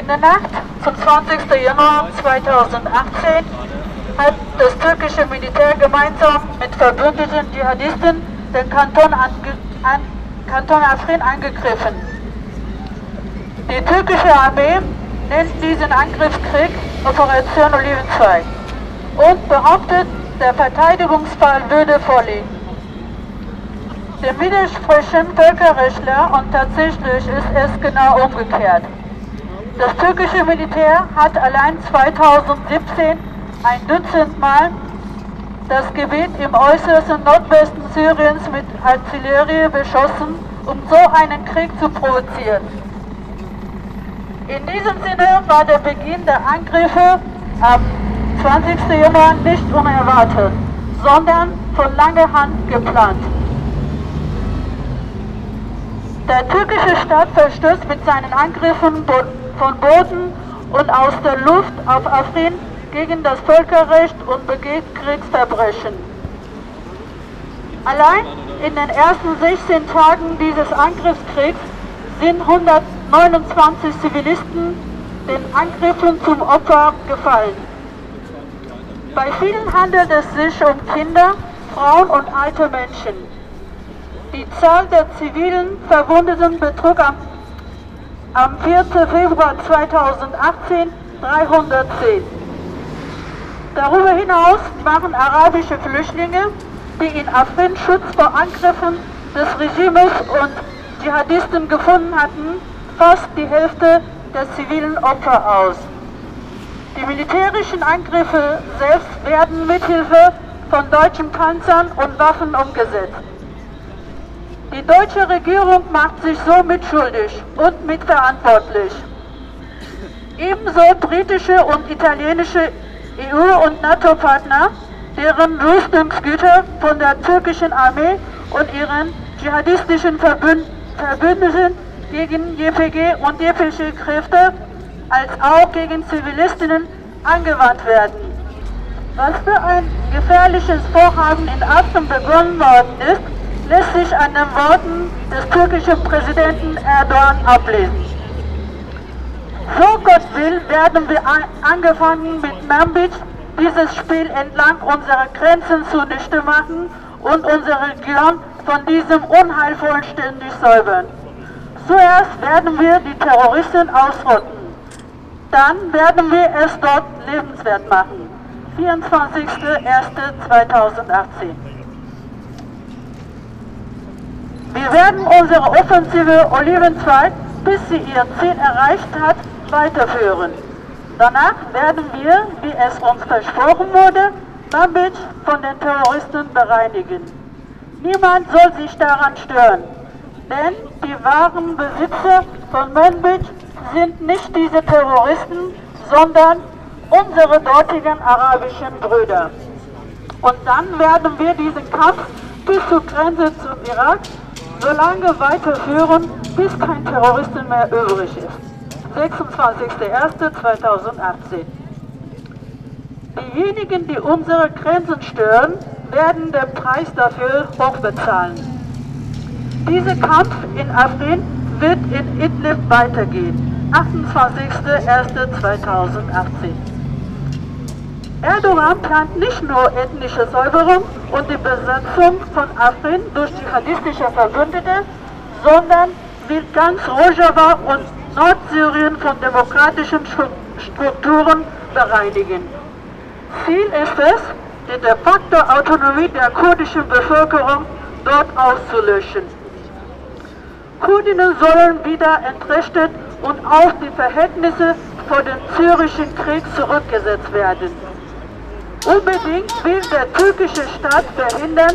In der Nacht zum 20. Januar 2018 hat das türkische Militär gemeinsam mit verbündeten Dschihadisten den Kanton, ange, an, Kanton Afrin angegriffen. Die türkische Armee nennt diesen Angriffskrieg Operation Olivenzweig und behauptet, der Verteidigungsfall würde vorliegen. Dem widersprechen Völkerrechtler und tatsächlich ist es genau umgekehrt. Das türkische Militär hat allein 2017 ein Dutzend Mal das Gebiet im äußersten Nordwesten Syriens mit Artillerie beschossen, um so einen Krieg zu provozieren. In diesem Sinne war der Beginn der Angriffe am 20. Januar nicht unerwartet, sondern von langer Hand geplant. Der türkische Staat verstößt mit seinen Angriffen von Boden und aus der Luft auf Afrin gegen das Völkerrecht und begeht Kriegsverbrechen. Allein in den ersten 16 Tagen dieses Angriffskriegs sind 129 Zivilisten den Angriffen zum Opfer gefallen. Bei vielen handelt es sich um Kinder, Frauen und alte Menschen. Die Zahl der zivilen Verwundeten betrug am, am 4. Februar 2018 310. Darüber hinaus machen arabische Flüchtlinge, die in Afrin Schutz vor Angriffen des Regimes und Dschihadisten gefunden hatten, fast die Hälfte der zivilen Opfer aus. Die militärischen Angriffe selbst werden mithilfe von deutschen Panzern und Waffen umgesetzt. Die deutsche Regierung macht sich so mitschuldig und mitverantwortlich. Ebenso britische und italienische EU- und NATO-Partner, deren Rüstungsgüter von der türkischen Armee und ihren dschihadistischen Verbündeten gegen JPG und JPG Kräfte als auch gegen Zivilistinnen angewandt werden. Was für ein gefährliches Vorhaben in Afrin begonnen worden ist, lässt sich an den Worten des türkischen Präsidenten Erdogan ablesen. So Gott will, werden wir angefangen mit Manbij dieses Spiel entlang unserer Grenzen zunichte machen und unsere Region von diesem Unheilvollen ständig säubern. Zuerst werden wir die Terroristen ausrotten. Dann werden wir es dort lebenswert machen. 24.01.2018 Wir werden unsere offensive Olivenzweig, bis sie ihr Ziel erreicht hat, weiterführen. Danach werden wir, wie es uns versprochen wurde, Manbij von den Terroristen bereinigen. Niemand soll sich daran stören, denn die wahren Besitzer von Manbij sind nicht diese Terroristen, sondern unsere dortigen arabischen Brüder. Und dann werden wir diesen Kampf bis zur Grenze zum Irak so lange weiterführen, bis kein Terroristen mehr übrig ist. 26.01.2018. Diejenigen, die unsere Grenzen stören, werden den Preis dafür hoch bezahlen. Dieser Kampf in Afrin wird in Idlib weitergehen. 28.01.2018. Erdogan plant nicht nur ethnische Säuberung und die Besetzung von Afrin durch dschihadistische Verbündete, sondern will ganz Rojava und Nordsyrien von demokratischen Strukturen bereinigen. Ziel ist es, die de facto Autonomie der kurdischen Bevölkerung dort auszulöschen. Kurdinnen sollen wieder entrechtet und auf die Verhältnisse vor dem syrischen Krieg zurückgesetzt werden. Unbedingt will der türkische Staat verhindern,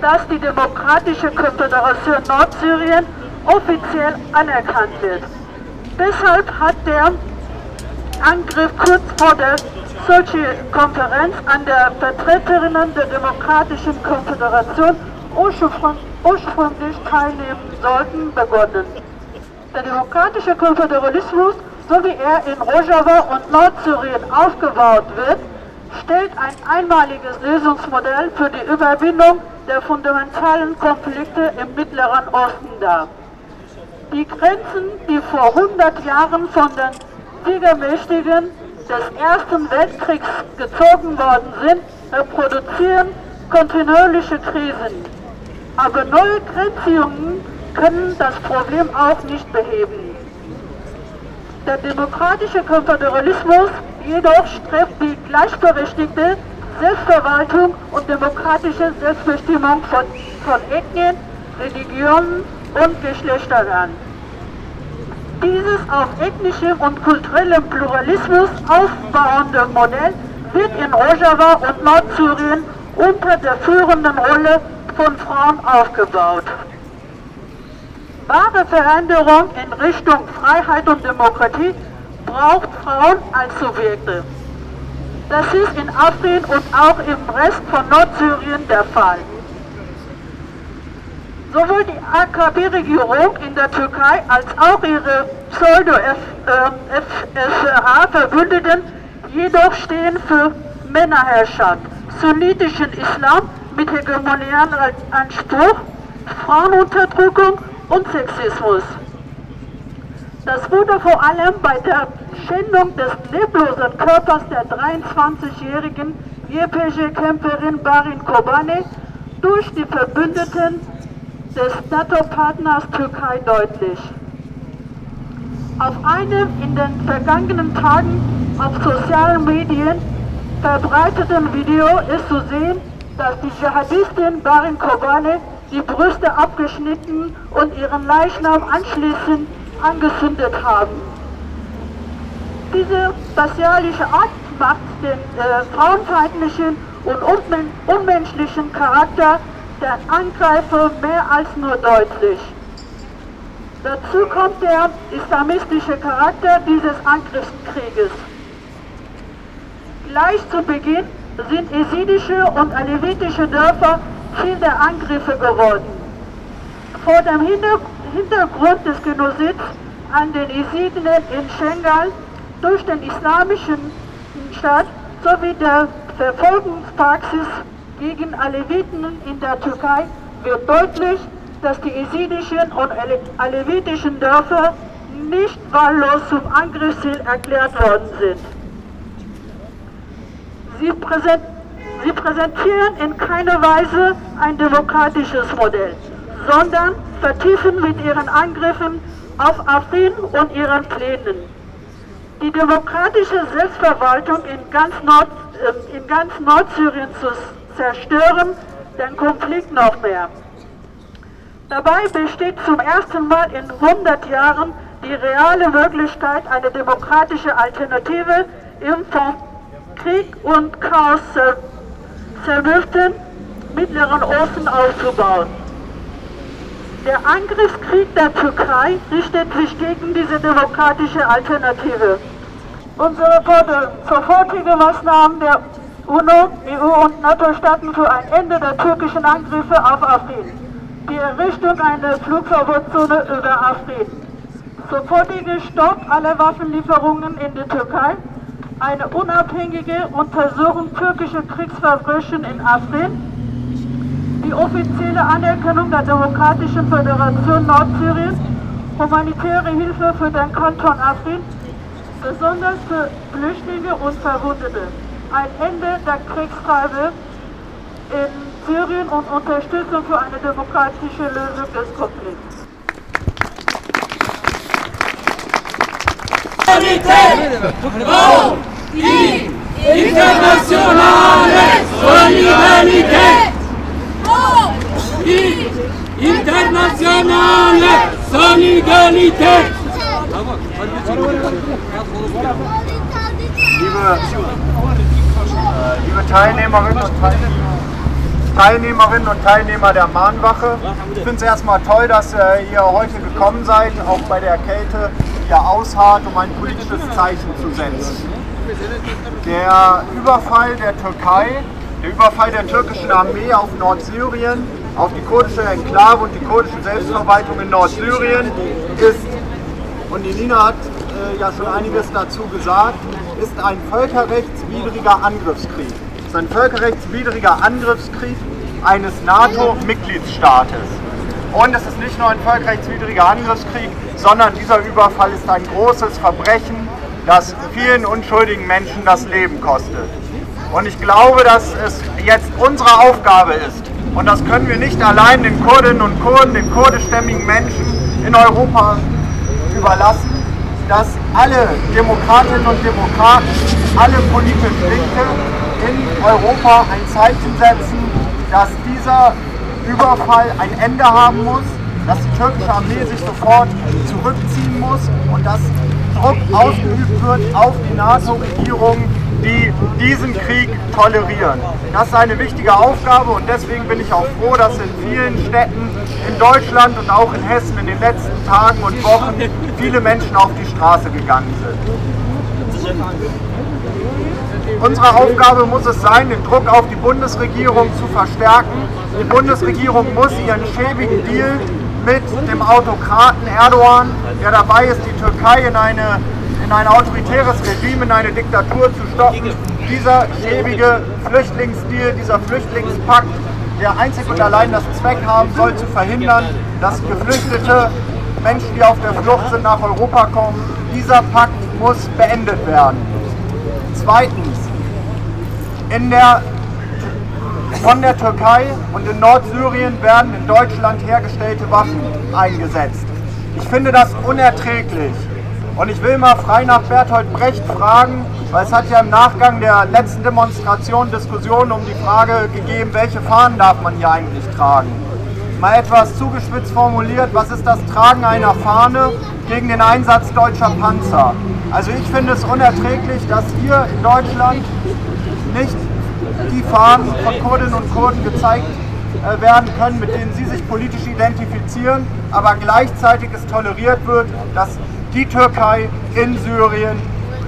dass die Demokratische Konföderation Nordsyrien offiziell anerkannt wird. Deshalb hat der Angriff kurz vor der Sochi-Konferenz an der Vertreterinnen der Demokratischen Konföderation ursprünglich teilnehmen sollten, begonnen. Der demokratische Konföderalismus, so wie er in Rojava und Nordsyrien aufgebaut wird, stellt ein einmaliges Lösungsmodell für die Überwindung der fundamentalen Konflikte im Mittleren Osten dar. Die Grenzen, die vor 100 Jahren von den Siegermächtigen des Ersten Weltkriegs gezogen worden sind, reproduzieren kontinuierliche Krisen. Aber neue Grenzziehungen können das Problem auch nicht beheben. Der demokratische Konföderalismus jedoch strebt die gleichberechtigte Selbstverwaltung und demokratische Selbstbestimmung von, von Ethnien, Religionen und Geschlechtern an. Dieses auf ethnischem und kulturellem Pluralismus aufbauende Modell wird in Rojava und Nordsyrien unter der führenden Rolle von Frauen aufgebaut. Wahre Veränderung in Richtung Freiheit und Demokratie braucht Frauen als Subjekte. Das ist in Afrin und auch im Rest von Nordsyrien der Fall. Sowohl die AKP-Regierung in der Türkei als auch ihre Pseudo-FSH-Verbündeten jedoch stehen für Männerherrschaft, sunnitischen Islam mit hegemonialen Anspruch, Frauenunterdrückung und Sexismus. Das wurde vor allem bei der Schändung des leblosen Körpers der 23-jährigen YPG-Kämpferin Barin Kobane durch die Verbündeten des NATO-Partners Türkei deutlich. Auf einem in den vergangenen Tagen auf sozialen Medien verbreiteten Video ist zu sehen, dass die Dschihadistin Barin Kobane die Brüste abgeschnitten und ihren Leichnam anschließend angezündet haben. Diese bestialische Art macht den äh, frauenfeindlichen und unmen unmenschlichen Charakter der Angreifer mehr als nur deutlich. Dazu kommt der islamistische Charakter dieses Angriffskrieges. Gleich zu Beginn sind esidische und alevitische Dörfer Ziel der Angriffe geworden. Vor dem Hintergrund des Genozids an den Esidien in Schengal durch den islamischen Staat sowie der Verfolgungspraxis gegen Aleviten in der Türkei wird deutlich, dass die esidischen und alevitischen Dörfer nicht wahllos zum Angriffsziel erklärt worden sind. Sie, präsent, sie präsentieren in keiner Weise ein demokratisches Modell, sondern vertiefen mit ihren Angriffen auf Afrin und ihren Plänen. Die demokratische Selbstverwaltung in ganz, Nord, äh, in ganz Nordsyrien zu zerstören, den Konflikt noch mehr. Dabei besteht zum ersten Mal in 100 Jahren die reale Möglichkeit, eine demokratische Alternative im vom Krieg und Chaos zermürbten Mittleren Osten aufzubauen. Der Angriffskrieg der Türkei richtet sich gegen diese demokratische Alternative. Unsere sofortige Maßnahmen der UNO, EU und NATO-Staaten für ein Ende der türkischen Angriffe auf Afrin. Die Errichtung einer Flugverbotszone über Afrin. Sofortige Stopp aller Waffenlieferungen in die Türkei eine unabhängige Untersuchung türkischer Kriegsverbrechen in Afrin, die offizielle Anerkennung der Demokratischen Föderation Nordsyrien, humanitäre Hilfe für den Kanton Afrin, besonders für Flüchtlinge und Verwundete, ein Ende der Kriegstreibe in Syrien und Unterstützung für eine demokratische Lösung des Konflikts. Solidarität die internationale Solidarität. Internationale Solidarität. Liebe, liebe Teilnehmerinnen und Teilnehmer, Teilnehmerinnen und Teilnehmer der Mahnwache. Ich finde es erstmal toll, dass äh, ihr heute gekommen seid, auch bei der Kälte ihr ausharrt, um ein politisches Zeichen zu setzen. Der Überfall der Türkei, der Überfall der türkischen Armee auf Nordsyrien, auf die kurdische Enklave und die kurdische Selbstverwaltung in Nordsyrien ist, und die Nina hat äh, ja schon einiges dazu gesagt, ist ein völkerrechtswidriger Angriffskrieg. Es ist ein völkerrechtswidriger Angriffskrieg eines NATO-Mitgliedstaates. Und es ist nicht nur ein völkerrechtswidriger Angriffskrieg, sondern dieser Überfall ist ein großes Verbrechen das vielen unschuldigen Menschen das Leben kostet. Und ich glaube, dass es jetzt unsere Aufgabe ist, und das können wir nicht allein den Kurdinnen und Kurden, den kurdischstämmigen Menschen in Europa überlassen, dass alle Demokratinnen und Demokraten, alle politisch Linke in Europa ein Zeichen setzen, dass dieser Überfall ein Ende haben muss, dass die türkische Armee sich sofort zurückziehen muss und dass Druck ausgeübt wird auf die NATO-Regierung, die diesen Krieg tolerieren. Das ist eine wichtige Aufgabe und deswegen bin ich auch froh, dass in vielen Städten in Deutschland und auch in Hessen in den letzten Tagen und Wochen viele Menschen auf die Straße gegangen sind. Unsere Aufgabe muss es sein, den Druck auf die Bundesregierung zu verstärken. Die Bundesregierung muss ihren schäbigen Deal mit dem Autokraten Erdogan, der dabei ist, die Türkei in, eine, in ein autoritäres Regime, in eine Diktatur zu stoppen. Dieser schäbige Flüchtlingsdeal, dieser Flüchtlingspakt, der einzig und allein das Zweck haben soll, zu verhindern, dass Geflüchtete, Menschen, die auf der Flucht sind, nach Europa kommen. Dieser Pakt muss beendet werden. Zweitens, in der, von der Türkei und in Nordsyrien werden in Deutschland hergestellte Waffen eingesetzt. Ich finde das unerträglich. Und ich will mal frei nach Bertolt Brecht fragen, weil es hat ja im Nachgang der letzten Demonstration Diskussionen um die Frage gegeben, welche Fahnen darf man hier eigentlich tragen. Mal etwas zugespitzt formuliert, was ist das Tragen einer Fahne gegen den Einsatz deutscher Panzer? Also ich finde es unerträglich, dass hier in Deutschland nicht die Fahnen von Kurdinnen und Kurden gezeigt äh, werden können, mit denen sie sich politisch identifizieren, aber gleichzeitig es toleriert wird, dass die Türkei in Syrien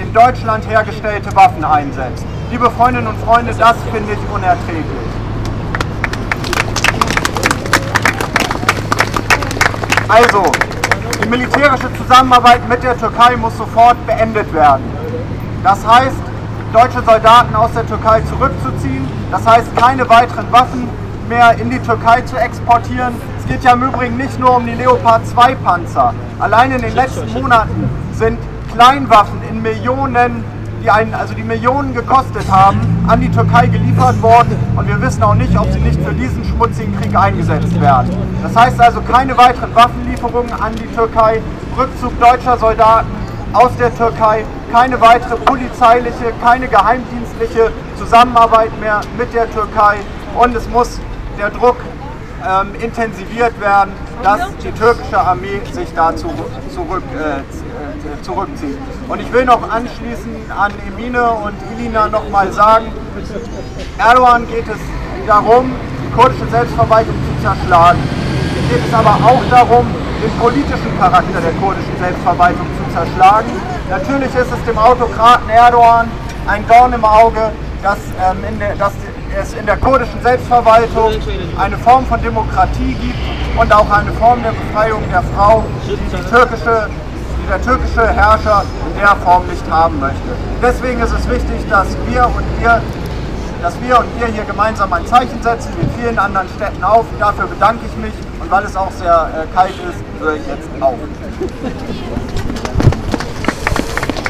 in Deutschland hergestellte Waffen einsetzt. Liebe Freundinnen und Freunde, das finde ich unerträglich. Also, die militärische Zusammenarbeit mit der Türkei muss sofort beendet werden. Das heißt, deutsche Soldaten aus der Türkei zurückzuziehen. Das heißt, keine weiteren Waffen mehr in die Türkei zu exportieren. Es geht ja im Übrigen nicht nur um die Leopard 2 Panzer. Allein in den letzten Monaten sind Kleinwaffen in Millionen, die einen, also die Millionen gekostet haben, an die Türkei geliefert worden. Und wir wissen auch nicht, ob sie nicht für diesen schmutzigen Krieg eingesetzt werden. Das heißt also keine weiteren Waffenlieferungen an die Türkei, Rückzug deutscher Soldaten aus der Türkei, keine weitere polizeiliche, keine geheimdienstliche Zusammenarbeit mehr mit der Türkei. Und es muss der Druck ähm, intensiviert werden, dass die türkische Armee sich dazu zurück, äh, zurückzieht. Und ich will noch anschließend an Emine und Ilina nochmal sagen, Erdogan geht es darum, die kurdische Selbstverwaltung zu zerschlagen. Hier geht es aber auch darum, den politischen Charakter der kurdischen Selbstverwaltung zu zerschlagen. Natürlich ist es dem Autokraten Erdogan ein Dorn im Auge, dass, ähm, der, dass es in der kurdischen Selbstverwaltung eine Form von Demokratie gibt und auch eine Form der Befreiung der Frau, die, die türkische, die der türkische Herrscher in der Form nicht haben möchte. Deswegen ist es wichtig, dass wir und ihr dass wir und ihr hier gemeinsam ein Zeichen setzen, in vielen anderen Städten auch. Dafür bedanke ich mich und weil es auch sehr äh, kalt ist, höre ich jetzt auf.